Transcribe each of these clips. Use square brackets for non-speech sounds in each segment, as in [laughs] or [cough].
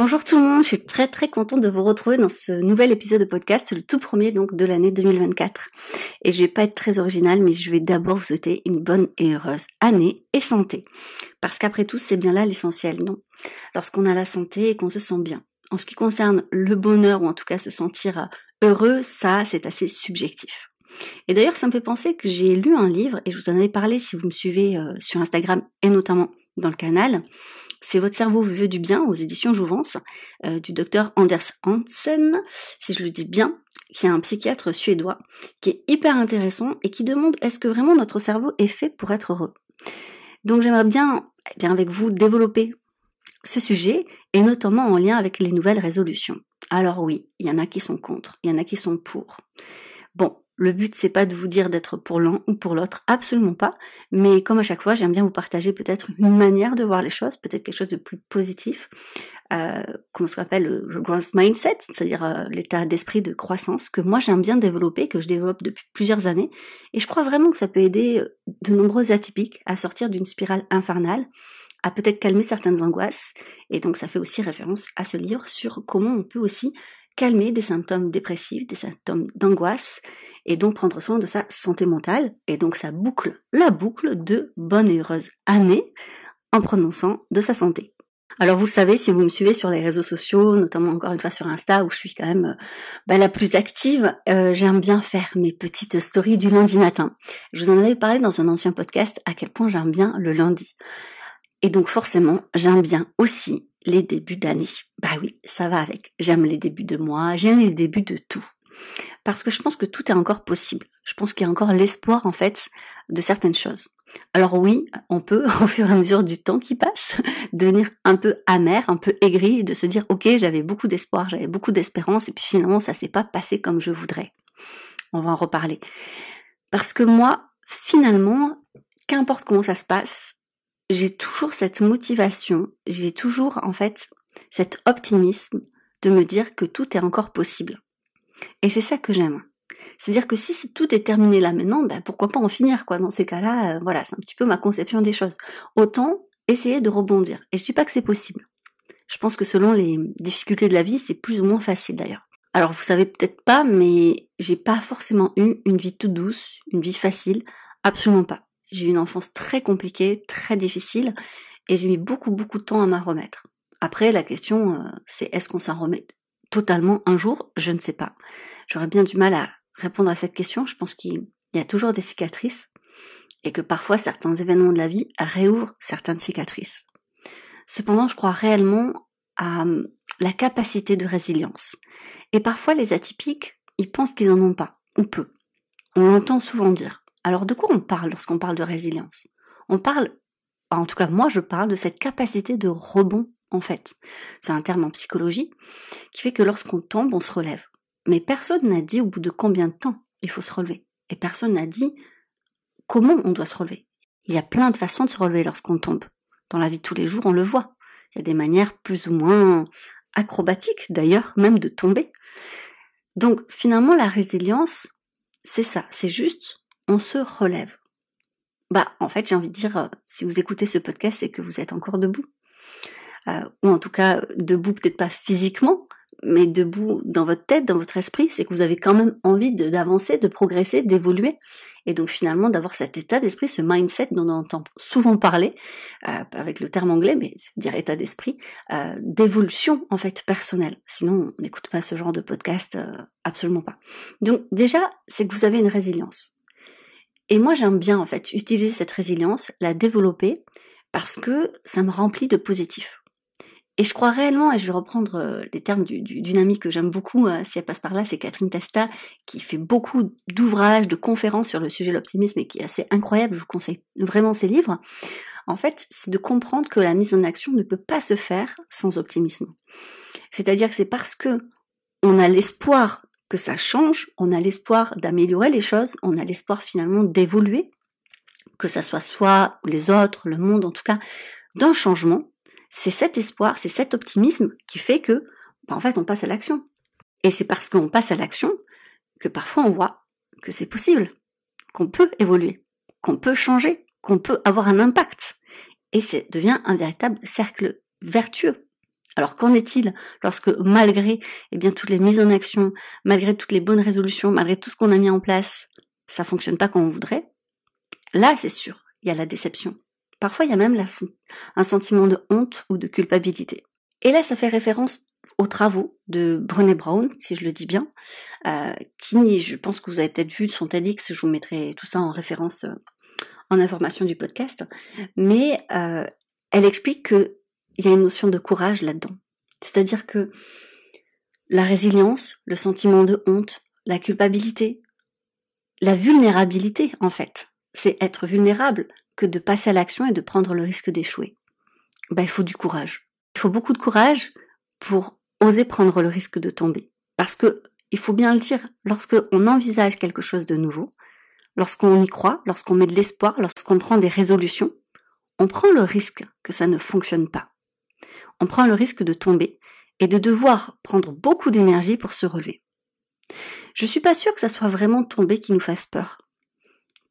Bonjour tout le monde, je suis très très contente de vous retrouver dans ce nouvel épisode de podcast, le tout premier donc de l'année 2024. Et je vais pas être très originale, mais je vais d'abord vous souhaiter une bonne et heureuse année et santé. Parce qu'après tout, c'est bien là l'essentiel, non? Lorsqu'on a la santé et qu'on se sent bien. En ce qui concerne le bonheur, ou en tout cas se sentir heureux, ça c'est assez subjectif. Et d'ailleurs, ça me fait penser que j'ai lu un livre, et je vous en avais parlé si vous me suivez euh, sur Instagram et notamment dans le canal, c'est Votre cerveau veut du bien aux éditions Jouvence euh, du docteur Anders Hansen, si je le dis bien, qui est un psychiatre suédois, qui est hyper intéressant et qui demande est-ce que vraiment notre cerveau est fait pour être heureux. Donc j'aimerais bien, eh bien avec vous développer ce sujet et notamment en lien avec les nouvelles résolutions. Alors oui, il y en a qui sont contre, il y en a qui sont pour. Bon, le but, c'est pas de vous dire d'être pour l'un ou pour l'autre, absolument pas. Mais comme à chaque fois, j'aime bien vous partager peut-être une manière de voir les choses, peut-être quelque chose de plus positif, euh, comme ce qu'on appelle le growth mindset, c'est-à-dire euh, l'état d'esprit de croissance que moi j'aime bien développer, que je développe depuis plusieurs années. Et je crois vraiment que ça peut aider de nombreux atypiques à sortir d'une spirale infernale, à peut-être calmer certaines angoisses. Et donc ça fait aussi référence à ce livre sur comment on peut aussi calmer des symptômes dépressifs, des symptômes d'angoisse, et donc prendre soin de sa santé mentale. Et donc ça boucle la boucle de bonne et heureuse année en soin de sa santé. Alors vous savez, si vous me suivez sur les réseaux sociaux, notamment encore une fois sur Insta, où je suis quand même bah, la plus active, euh, j'aime bien faire mes petites stories du lundi matin. Je vous en avais parlé dans un ancien podcast à quel point j'aime bien le lundi. Et donc forcément, j'aime bien aussi les débuts d'année. Bah oui, ça va avec. J'aime les débuts de mois, j'aime les débuts de tout. Parce que je pense que tout est encore possible. Je pense qu'il y a encore l'espoir, en fait, de certaines choses. Alors oui, on peut, [laughs] au fur et à mesure du temps qui passe, [laughs] devenir un peu amer, un peu aigri, de se dire, ok, j'avais beaucoup d'espoir, j'avais beaucoup d'espérance, et puis finalement, ça s'est pas passé comme je voudrais. On va en reparler. Parce que moi, finalement, qu'importe comment ça se passe, j'ai toujours cette motivation, j'ai toujours en fait cet optimisme de me dire que tout est encore possible. Et c'est ça que j'aime. C'est-à-dire que si tout est terminé là maintenant, ben pourquoi pas en finir quoi. Dans ces cas-là, euh, voilà, c'est un petit peu ma conception des choses. Autant essayer de rebondir. Et je dis pas que c'est possible. Je pense que selon les difficultés de la vie, c'est plus ou moins facile d'ailleurs. Alors vous savez peut-être pas, mais j'ai pas forcément eu une vie toute douce, une vie facile, absolument pas. J'ai eu une enfance très compliquée, très difficile, et j'ai mis beaucoup beaucoup de temps à m'en remettre. Après, la question, euh, c'est est-ce qu'on s'en remet totalement un jour Je ne sais pas. J'aurais bien du mal à répondre à cette question. Je pense qu'il y a toujours des cicatrices, et que parfois certains événements de la vie réouvrent certaines cicatrices. Cependant, je crois réellement à hum, la capacité de résilience. Et parfois, les atypiques, ils pensent qu'ils en ont pas, ou peu. On l'entend souvent dire. Alors de quoi on parle lorsqu'on parle de résilience? On parle, en tout cas moi je parle de cette capacité de rebond en fait. C'est un terme en psychologie qui fait que lorsqu'on tombe, on se relève. Mais personne n'a dit au bout de combien de temps il faut se relever. Et personne n'a dit comment on doit se relever. Il y a plein de façons de se relever lorsqu'on tombe. Dans la vie de tous les jours, on le voit. Il y a des manières plus ou moins acrobatiques d'ailleurs, même de tomber. Donc finalement, la résilience, c'est ça, c'est juste on se relève. Bah, en fait, j'ai envie de dire, euh, si vous écoutez ce podcast, c'est que vous êtes encore debout. Euh, ou en tout cas, debout peut-être pas physiquement, mais debout dans votre tête, dans votre esprit, c'est que vous avez quand même envie d'avancer, de, progresser, d'évoluer. Et donc finalement, d'avoir cet état d'esprit, ce mindset dont on entend souvent parler, euh, avec le terme anglais, mais dire état d'esprit, d'évolution en fait personnelle. Sinon, on n'écoute pas ce genre de podcast, absolument pas. Donc déjà, c'est que vous avez une résilience. Et moi, j'aime bien, en fait, utiliser cette résilience, la développer, parce que ça me remplit de positif. Et je crois réellement, et je vais reprendre euh, les termes d'une amie que j'aime beaucoup, euh, si elle passe par là, c'est Catherine Testa, qui fait beaucoup d'ouvrages, de conférences sur le sujet de l'optimisme et qui est assez incroyable, je vous conseille vraiment ses livres. En fait, c'est de comprendre que la mise en action ne peut pas se faire sans optimisme. C'est-à-dire que c'est parce que on a l'espoir que ça change, on a l'espoir d'améliorer les choses, on a l'espoir finalement d'évoluer, que ça soit soi les autres, le monde en tout cas, d'un changement, c'est cet espoir, c'est cet optimisme qui fait que, bah, en fait, on passe à l'action. Et c'est parce qu'on passe à l'action que parfois on voit que c'est possible, qu'on peut évoluer, qu'on peut changer, qu'on peut avoir un impact. Et ça devient un véritable cercle vertueux. Alors qu'en est-il lorsque malgré eh bien toutes les mises en action, malgré toutes les bonnes résolutions, malgré tout ce qu'on a mis en place, ça fonctionne pas comme on voudrait? Là, c'est sûr, il y a la déception. Parfois, il y a même un sentiment de honte ou de culpabilité. Et là, ça fait référence aux travaux de Brené Brown, si je le dis bien, euh, qui, je pense que vous avez peut-être vu son TEDx, je vous mettrai tout ça en référence euh, en information du podcast, mais euh, elle explique qu'il y a une notion de courage là-dedans. C'est-à-dire que la résilience, le sentiment de honte, la culpabilité, la vulnérabilité en fait, c'est être vulnérable, que de passer à l'action et de prendre le risque d'échouer. Ben, il faut du courage. Il faut beaucoup de courage pour oser prendre le risque de tomber. Parce que, il faut bien le dire, lorsque on envisage quelque chose de nouveau, lorsqu'on y croit, lorsqu'on met de l'espoir, lorsqu'on prend des résolutions, on prend le risque que ça ne fonctionne pas. On prend le risque de tomber et de devoir prendre beaucoup d'énergie pour se relever. Je suis pas sûre que ça soit vraiment tomber qui nous fasse peur.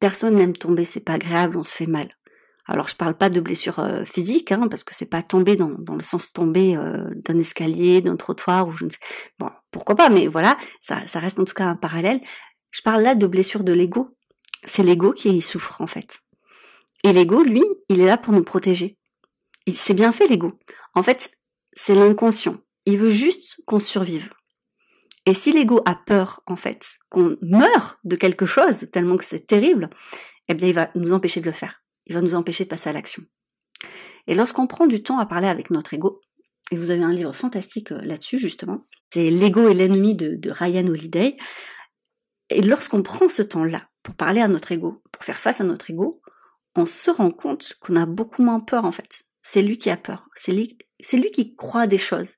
Personne n'aime tomber, c'est pas agréable, on se fait mal. Alors je parle pas de blessure euh, physique, hein, parce que c'est pas tomber dans, le sens tomber euh, d'un escalier, d'un trottoir ou je ne sais. Bon, pourquoi pas, mais voilà, ça, ça reste en tout cas un parallèle. Je parle là de blessure de l'ego. C'est l'ego qui souffre en fait. Et l'ego, lui, il est là pour nous protéger. Il s'est bien fait l'ego. En fait, c'est l'inconscient. Il veut juste qu'on survive. Et si l'ego a peur, en fait, qu'on meure de quelque chose, tellement que c'est terrible, eh bien, il va nous empêcher de le faire. Il va nous empêcher de passer à l'action. Et lorsqu'on prend du temps à parler avec notre ego, et vous avez un livre fantastique euh, là-dessus, justement, c'est L'ego et l'ennemi de, Ryan Holiday. Et lorsqu'on prend ce temps-là pour parler à notre ego, pour faire face à notre ego, on se rend compte qu'on a beaucoup moins peur, en fait. C'est lui qui a peur. C'est lui qui croit des choses.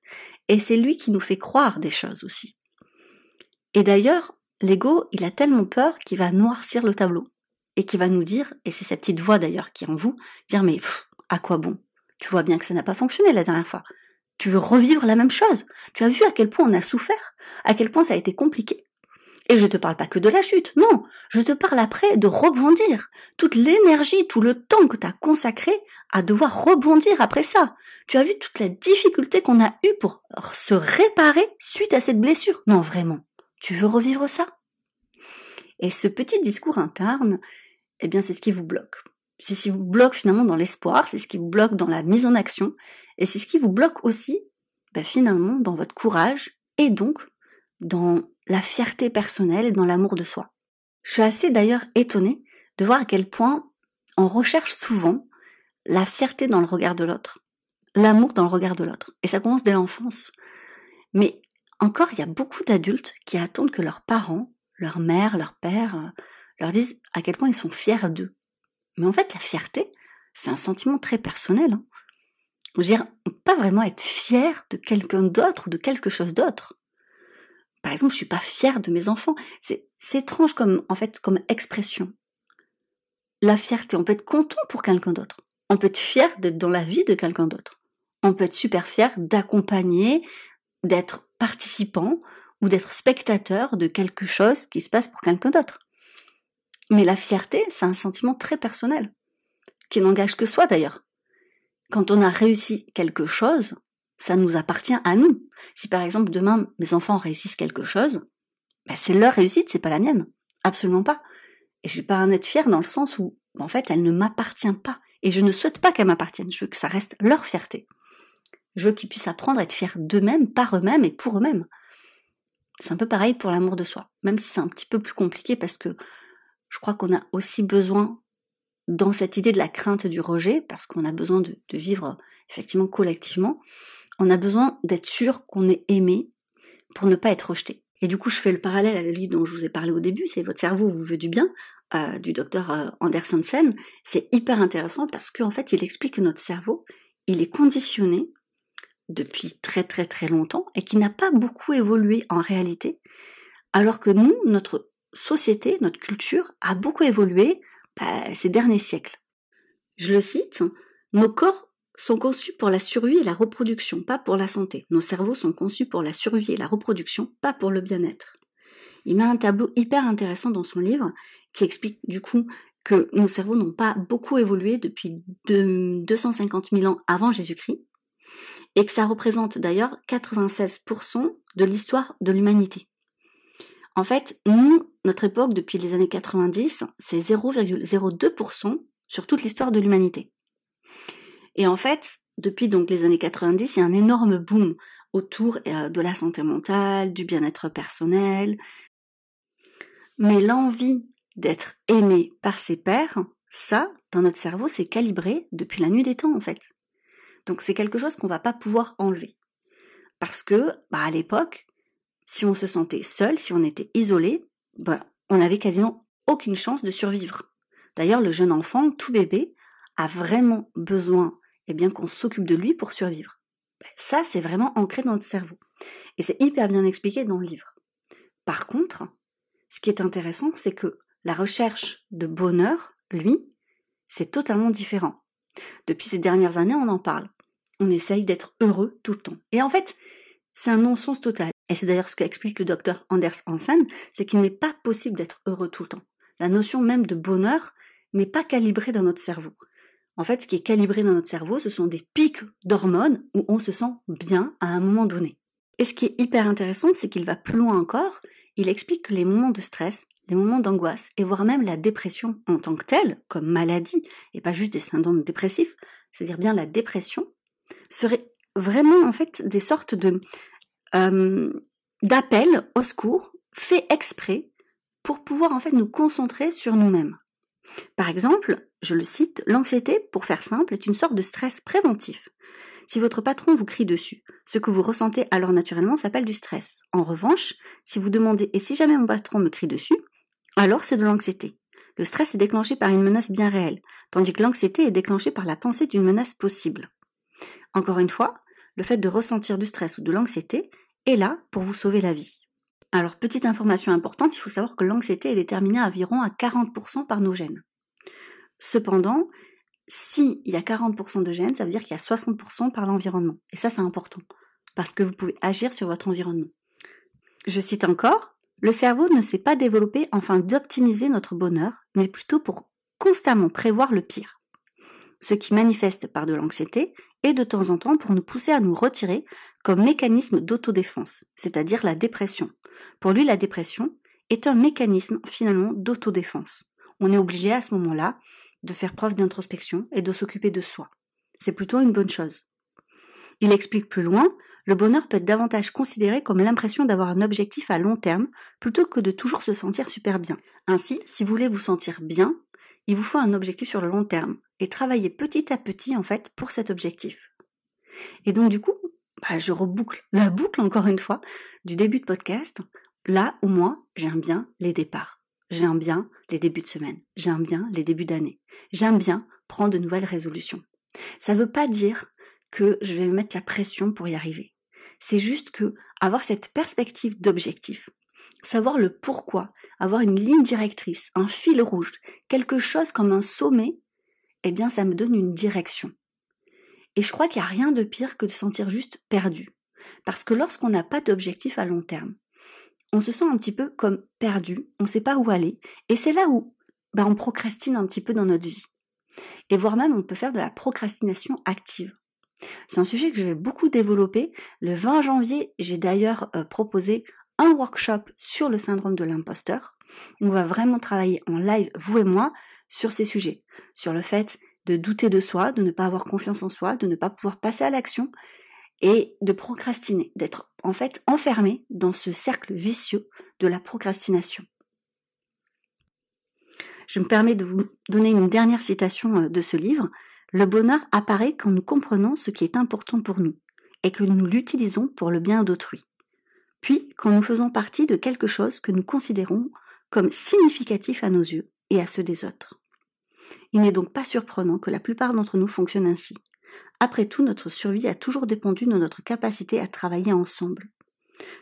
Et c'est lui qui nous fait croire des choses aussi. Et d'ailleurs, l'ego, il a tellement peur qu'il va noircir le tableau et qui va nous dire, et c'est cette petite voix d'ailleurs qui est en vous, dire mais à quoi bon? Tu vois bien que ça n'a pas fonctionné la dernière fois. Tu veux revivre la même chose? Tu as vu à quel point on a souffert, à quel point ça a été compliqué? Et je te parle pas que de la chute, non, je te parle après de rebondir. Toute l'énergie, tout le temps que tu as consacré à devoir rebondir après ça. Tu as vu toute la difficulté qu'on a eue pour se réparer suite à cette blessure? Non, vraiment. Tu veux revivre ça? Et ce petit discours interne, eh bien, c'est ce qui vous bloque. C'est ce qui vous bloque finalement dans l'espoir, c'est ce qui vous bloque dans la mise en action, et c'est ce qui vous bloque aussi, bah, finalement, dans votre courage, et donc dans la fierté personnelle et dans l'amour de soi. Je suis assez d'ailleurs étonnée de voir à quel point on recherche souvent la fierté dans le regard de l'autre, l'amour dans le regard de l'autre. Et ça commence dès l'enfance. Mais encore, il y a beaucoup d'adultes qui attendent que leurs parents, leur mère, leur père, euh, leur disent à quel point ils sont fiers d'eux. Mais en fait, la fierté, c'est un sentiment très personnel. Hein. Je dire, pas vraiment être fier de quelqu'un d'autre ou de quelque chose d'autre. Par exemple, je suis pas fière de mes enfants. C'est étrange comme, en fait, comme expression. La fierté, on peut être content pour quelqu'un d'autre. On peut être fier d'être dans la vie de quelqu'un d'autre. On peut être super fier d'accompagner, d'être participant ou d'être spectateur de quelque chose qui se passe pour quelqu'un d'autre. Mais la fierté, c'est un sentiment très personnel, qui n'engage que soi d'ailleurs. Quand on a réussi quelque chose, ça nous appartient à nous. Si par exemple demain mes enfants réussissent quelque chose, ben c'est leur réussite, c'est pas la mienne. Absolument pas. Et je vais pas en être fière dans le sens où, en fait, elle ne m'appartient pas. Et je ne souhaite pas qu'elle m'appartienne. Je veux que ça reste leur fierté. Je veux qu'ils puissent apprendre à être fiers d'eux-mêmes, par eux-mêmes et pour eux-mêmes. C'est un peu pareil pour l'amour de soi, même si c'est un petit peu plus compliqué parce que je crois qu'on a aussi besoin dans cette idée de la crainte du rejet, parce qu'on a besoin de, vivre effectivement collectivement, on a besoin d'être sûr qu'on est aimé pour ne pas être rejeté. Et du coup, je fais le parallèle avec le livre dont je vous ai parlé au début, c'est Votre cerveau vous veut du bien, euh, du docteur euh, Anderson Sen. C'est hyper intéressant parce qu'en fait, il explique que notre cerveau, il est conditionné depuis très très très longtemps et qui n'a pas beaucoup évolué en réalité, alors que nous, notre société, notre culture a beaucoup évolué bah, ces derniers siècles. Je le cite, nos corps sont conçus pour la survie et la reproduction, pas pour la santé. Nos cerveaux sont conçus pour la survie et la reproduction, pas pour le bien-être. Il met un tableau hyper intéressant dans son livre qui explique du coup que nos cerveaux n'ont pas beaucoup évolué depuis 250 000 ans avant Jésus-Christ et que ça représente d'ailleurs 96% de l'histoire de l'humanité. En fait, nous, notre époque, depuis les années 90, c'est 0,02% sur toute l'histoire de l'humanité. Et en fait, depuis donc les années 90, il y a un énorme boom autour euh, de la santé mentale, du bien-être personnel. Mais l'envie d'être aimé par ses pairs, ça, dans notre cerveau, c'est calibré depuis la nuit des temps, en fait. Donc c'est quelque chose qu'on va pas pouvoir enlever. Parce que, bah, à l'époque, si on se sentait seul, si on était isolé, bah, on n'avait quasiment aucune chance de survivre. D'ailleurs, le jeune enfant, tout bébé, a vraiment besoin eh bien qu'on s'occupe de lui pour survivre. Ben, ça, c'est vraiment ancré dans notre cerveau. Et c'est hyper bien expliqué dans le livre. Par contre, ce qui est intéressant, c'est que la recherche de bonheur, lui, c'est totalement différent. Depuis ces dernières années, on en parle. On essaye d'être heureux tout le temps. Et en fait, c'est un non-sens total. Et c'est d'ailleurs ce qu'explique le docteur Anders Hansen, c'est qu'il n'est pas possible d'être heureux tout le temps. La notion même de bonheur n'est pas calibrée dans notre cerveau. En fait, ce qui est calibré dans notre cerveau, ce sont des pics d'hormones où on se sent bien à un moment donné. Et ce qui est hyper intéressant, c'est qu'il va plus loin encore. Il explique que les moments de stress, les moments d'angoisse, et voire même la dépression en tant que telle, comme maladie, et pas juste des syndromes dépressifs, c'est-à-dire bien la dépression, seraient vraiment en fait des sortes de d'appels au secours faits exprès pour pouvoir en fait nous concentrer sur nous-mêmes. Par exemple, je le cite, l'anxiété, pour faire simple, est une sorte de stress préventif. Si votre patron vous crie dessus, ce que vous ressentez alors naturellement s'appelle du stress. En revanche, si vous demandez et si jamais mon patron me crie dessus, alors c'est de l'anxiété. Le stress est déclenché par une menace bien réelle, tandis que l'anxiété est déclenchée par la pensée d'une menace possible. Encore une fois, le fait de ressentir du stress ou de l'anxiété est là pour vous sauver la vie. Alors, petite information importante, il faut savoir que l'anxiété est déterminée à environ à 40% par nos gènes. Cependant, s'il y a 40% de gènes, ça veut dire qu'il y a 60% par l'environnement. Et ça, c'est important, parce que vous pouvez agir sur votre environnement. Je cite encore, le cerveau ne s'est pas développé afin d'optimiser notre bonheur, mais plutôt pour constamment prévoir le pire. Ce qui manifeste par de l'anxiété et de temps en temps pour nous pousser à nous retirer comme mécanisme d'autodéfense, c'est-à-dire la dépression. Pour lui, la dépression est un mécanisme finalement d'autodéfense. On est obligé à ce moment-là de faire preuve d'introspection et de s'occuper de soi. C'est plutôt une bonne chose. Il explique plus loin, le bonheur peut être davantage considéré comme l'impression d'avoir un objectif à long terme plutôt que de toujours se sentir super bien. Ainsi, si vous voulez vous sentir bien, il vous faut un objectif sur le long terme et travailler petit à petit en fait pour cet objectif. Et donc du coup, bah, je reboucle la boucle encore une fois du début de podcast, là où moi j'aime bien les départs. J'aime bien les débuts de semaine. J'aime bien les débuts d'année. J'aime bien prendre de nouvelles résolutions. Ça ne veut pas dire que je vais me mettre la pression pour y arriver. C'est juste que avoir cette perspective d'objectif, savoir le pourquoi, avoir une ligne directrice, un fil rouge, quelque chose comme un sommet, eh bien ça me donne une direction. Et je crois qu'il n'y a rien de pire que de sentir juste perdu. Parce que lorsqu'on n'a pas d'objectif à long terme, on se sent un petit peu comme perdu, on ne sait pas où aller, et c'est là où bah, on procrastine un petit peu dans notre vie. Et voire même on peut faire de la procrastination active. C'est un sujet que je vais beaucoup développer. Le 20 janvier, j'ai d'ailleurs euh, proposé un workshop sur le syndrome de l'imposteur. On va vraiment travailler en live, vous et moi, sur ces sujets, sur le fait de douter de soi, de ne pas avoir confiance en soi, de ne pas pouvoir passer à l'action et de procrastiner, d'être en fait enfermé dans ce cercle vicieux de la procrastination. Je me permets de vous donner une dernière citation euh, de ce livre. Le bonheur apparaît quand nous comprenons ce qui est important pour nous et que nous l'utilisons pour le bien d'autrui. Puis quand nous faisons partie de quelque chose que nous considérons comme significatif à nos yeux et à ceux des autres. Il n'est donc pas surprenant que la plupart d'entre nous fonctionnent ainsi. Après tout, notre survie a toujours dépendu de notre capacité à travailler ensemble.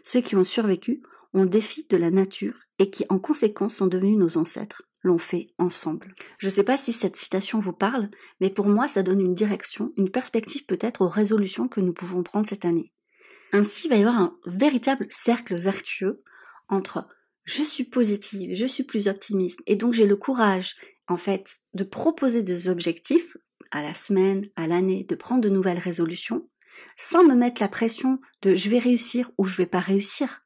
Ceux qui ont survécu ont défi de la nature et qui en conséquence sont devenus nos ancêtres l'ont fait ensemble. Je ne sais pas si cette citation vous parle, mais pour moi ça donne une direction, une perspective peut-être aux résolutions que nous pouvons prendre cette année. Ainsi, il va y avoir un véritable cercle vertueux entre je suis positive, je suis plus optimiste, et donc j'ai le courage, en fait, de proposer des objectifs à la semaine, à l'année, de prendre de nouvelles résolutions, sans me mettre la pression de je vais réussir ou je vais pas réussir.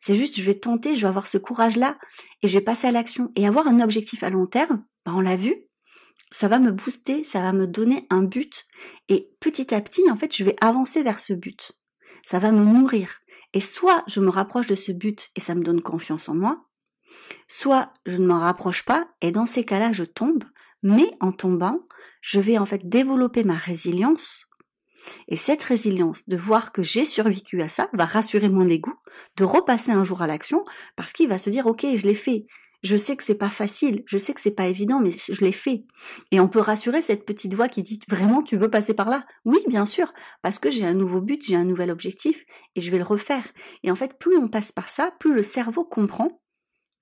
C'est juste, je vais tenter, je vais avoir ce courage-là et je vais passer à l'action. Et avoir un objectif à long terme, bah on l'a vu, ça va me booster, ça va me donner un but. Et petit à petit, en fait, je vais avancer vers ce but. Ça va me nourrir. Et soit je me rapproche de ce but et ça me donne confiance en moi, soit je ne m'en rapproche pas et dans ces cas-là, je tombe. Mais en tombant, je vais en fait développer ma résilience et cette résilience de voir que j'ai survécu à ça va rassurer mon ego, de repasser un jour à l'action, parce qu'il va se dire, ok, je l'ai fait. Je sais que c'est pas facile, je sais que c'est pas évident, mais je l'ai fait. Et on peut rassurer cette petite voix qui dit, vraiment, tu veux passer par là? Oui, bien sûr, parce que j'ai un nouveau but, j'ai un nouvel objectif, et je vais le refaire. Et en fait, plus on passe par ça, plus le cerveau comprend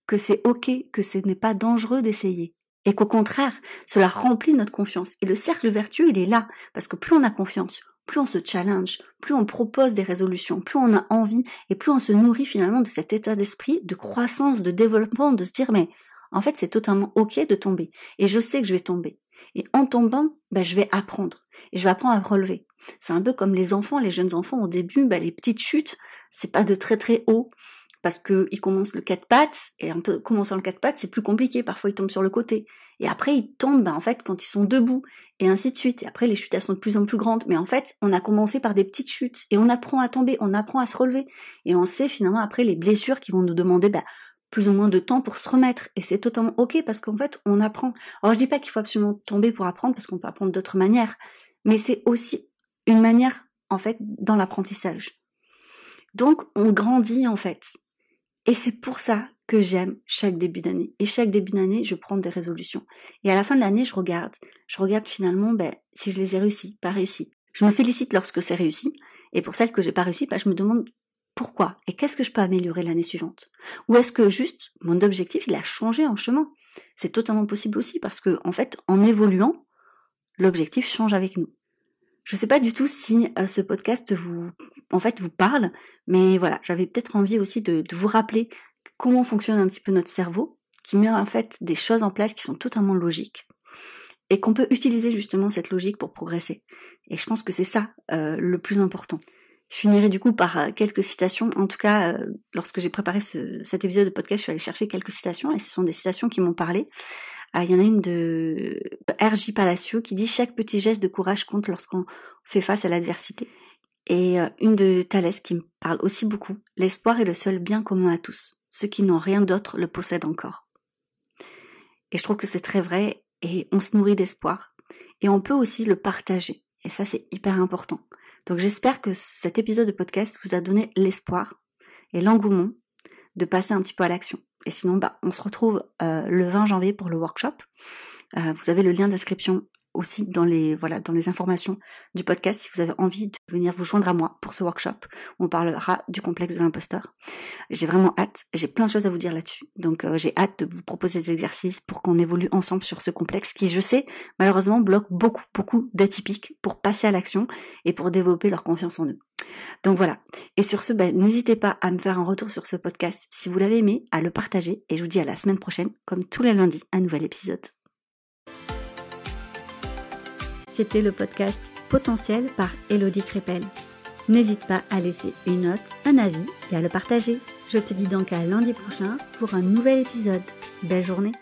que c'est ok, que ce n'est pas dangereux d'essayer et qu'au contraire, cela remplit notre confiance. Et le cercle vertueux, il est là, parce que plus on a confiance, plus on se challenge, plus on propose des résolutions, plus on a envie, et plus on se nourrit finalement de cet état d'esprit, de croissance, de développement, de se dire, mais en fait, c'est totalement ok de tomber. Et je sais que je vais tomber. Et en tombant, ben, je vais apprendre. Et je vais apprendre à relever. C'est un peu comme les enfants, les jeunes enfants au début, ben, les petites chutes, c'est pas de très très haut parce qu'ils commencent le quatre pattes, et peu commençant le quatre pattes, c'est plus compliqué, parfois ils tombent sur le côté. Et après ils tombent, ben, en fait, quand ils sont debout, et ainsi de suite. Et après les chutes, elles sont de plus en plus grandes. Mais en fait, on a commencé par des petites chutes, et on apprend à tomber, on apprend à se relever. Et on sait finalement après les blessures qui vont nous demander ben, plus ou moins de temps pour se remettre. Et c'est totalement ok, parce qu'en fait, on apprend. Alors je dis pas qu'il faut absolument tomber pour apprendre, parce qu'on peut apprendre d'autres manières. Mais c'est aussi une manière, en fait, dans l'apprentissage. Donc, on grandit, en fait. Et c'est pour ça que j'aime chaque début d'année. Et chaque début d'année, je prends des résolutions. Et à la fin de l'année, je regarde. Je regarde finalement ben, si je les ai réussi, pas réussi. Je me félicite lorsque c'est réussi. Et pour celles que j'ai pas réussi, ben, je me demande pourquoi et qu'est-ce que je peux améliorer l'année suivante? Ou est-ce que juste mon objectif, il a changé en chemin? C'est totalement possible aussi parce que, en fait, en évoluant, l'objectif change avec nous. Je sais pas du tout si euh, ce podcast vous, en fait, vous parle, mais voilà, j'avais peut-être envie aussi de, vous rappeler comment fonctionne un petit peu notre cerveau, qui met en fait des choses en place qui sont totalement logiques et qu'on peut utiliser justement cette logique pour progresser. Et je pense que c'est ça euh, le plus important. Je finirai du coup par euh, quelques citations. En tout cas, lorsque j'ai préparé cet épisode de podcast, je suis allée chercher quelques citations et ce sont des citations qui m'ont parlé. Ah, il y en a une de R.J. Palacio qui dit chaque petit geste de courage compte lorsqu'on fait face à l'adversité. Et euh, une de Thalès qui me parle aussi beaucoup. L'espoir est le seul bien commun à tous. Ceux qui n'ont rien d'autre le possèdent encore. Et je trouve que c'est très vrai et on se nourrit d'espoir. Et on peut aussi le partager. Et ça, c'est hyper important. Donc j'espère que cet épisode de podcast vous a donné l'espoir et l'engouement de passer un petit peu à l'action. Et sinon, bah, on se retrouve euh, le 20 janvier pour le workshop. Euh, vous avez le lien d'inscription aussi dans les voilà dans les informations du podcast si vous avez envie de venir vous joindre à moi pour ce workshop. On parlera du complexe de l'imposteur. J'ai vraiment hâte, j'ai plein de choses à vous dire là-dessus. Donc euh, j'ai hâte de vous proposer des exercices pour qu'on évolue ensemble sur ce complexe qui je sais malheureusement bloque beaucoup beaucoup d'atypiques pour passer à l'action et pour développer leur confiance en eux. Donc voilà. Et sur ce, ben, n'hésitez pas à me faire un retour sur ce podcast si vous l'avez aimé, à le partager. Et je vous dis à la semaine prochaine, comme tous les lundis, un nouvel épisode. C'était le podcast Potentiel par Elodie Crépel. N'hésite pas à laisser une note, un avis et à le partager. Je te dis donc à lundi prochain pour un nouvel épisode. Belle journée